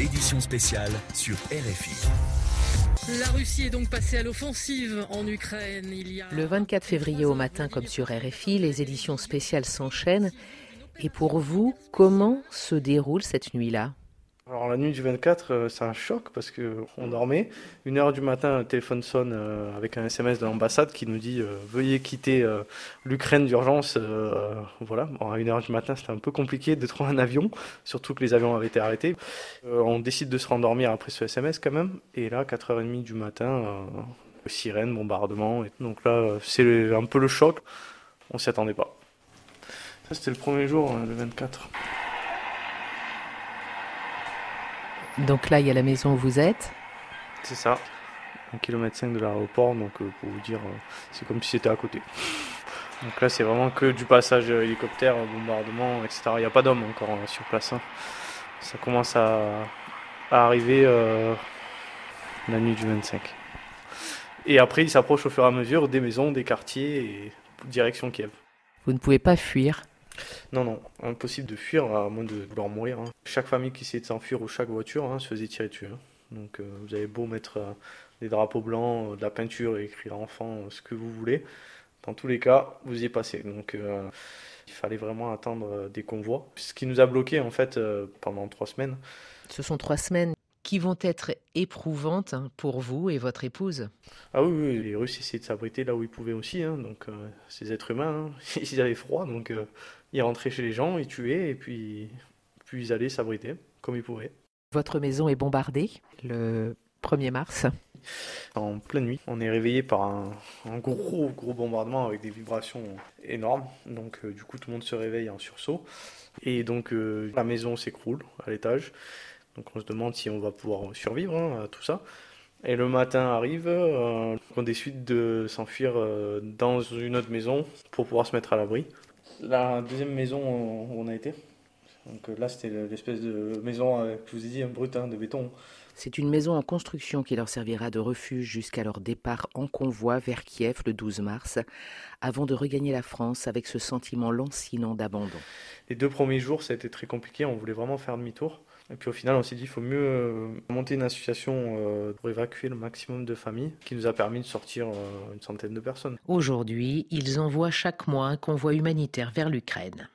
édition spéciale sur RFI. La Russie est donc passée à l'offensive en Ukraine. Il y a... Le 24 février au matin, comme sur RFI, les éditions spéciales s'enchaînent. Et pour vous, comment se déroule cette nuit-là? Alors la nuit du 24, euh, c'est un choc parce que on dormait. Une heure du matin, un téléphone sonne euh, avec un SMS de l'ambassade qui nous dit euh, veuillez quitter l'Ukraine d'urgence. voilà. Bon, à une heure du matin, c'était un peu compliqué de trouver un avion, surtout que les avions avaient été arrêtés. on décide de se rendormir après ce SMS quand même. Et là, 4h30 du matin, sirène, bombardement. Donc là, c'est un peu le choc. On s'y attendait pas. Ça, c'était le premier jour, hein, le 24. Donc là, il y a la maison où vous êtes C'est ça. Un kilomètre 5 de l'aéroport, donc euh, pour vous dire, euh, c'est comme si c'était à côté. Donc là, c'est vraiment que du passage hélicoptère, bombardement, etc. Il n'y a pas d'hommes encore hein, sur place. Hein. Ça commence à, arriver euh, la nuit du 25. Et après, il s'approche au fur et à mesure des maisons, des quartiers et direction Kiev. Vous ne pouvez pas fuir non, non, impossible de fuir à moins de vouloir mourir. Hein. Chaque famille qui essayait de s'enfuir ou chaque voiture hein, se faisait tirer dessus. Hein. Donc euh, vous avez beau mettre euh, des drapeaux blancs, euh, de la peinture et écrire enfant, ce que vous voulez. Dans tous les cas, vous y passez. Donc il fallait vraiment attendre des convois. Ce qui nous a bloqué en fait pendant trois semaines. Ce sont trois semaines qui vont être éprouvantes pour vous et votre épouse. Ah oui, les Russes essayaient de s'abriter là où ils pouvaient aussi. Donc ces êtres humains, ils avaient froid, donc ils rentraient chez les gens, ils tuaient et puis, puis ils allaient s'abriter comme ils pouvaient. Votre maison est bombardée le 1er mars En pleine nuit, on est réveillé par un, gros gros bombardement avec des vibrations énormes. Donc euh, du coup tout le monde se réveille en sursaut. Et donc euh, la maison s'écroule à l'étage. Donc on se demande si on va pouvoir survivre hein, à tout ça. Et le matin arrive, euh, on décide de s'enfuir dans une autre maison pour pouvoir se mettre à l'abri la deuxième maison où on a été. Donc euh, là, c'était l'espèce de maison, euh, je vous ai dit, un brut de béton. C'est une maison en construction qui leur servira de refuge jusqu'à leur départ en convoi vers Kiev le 12 mars, avant de regagner la France avec ce sentiment lancinant d'abandon. Les deux premiers jours, ça a été très compliqué, on voulait vraiment faire demi-tour. Et puis au final, on s'est dit qu'il faut mieux euh, monter une association euh, pour évacuer le maximum de familles, qui nous a permis de sortir euh, une centaine de personnes. Aujourd'hui, ils envoient chaque mois un convoi humanitaire vers l'Ukraine.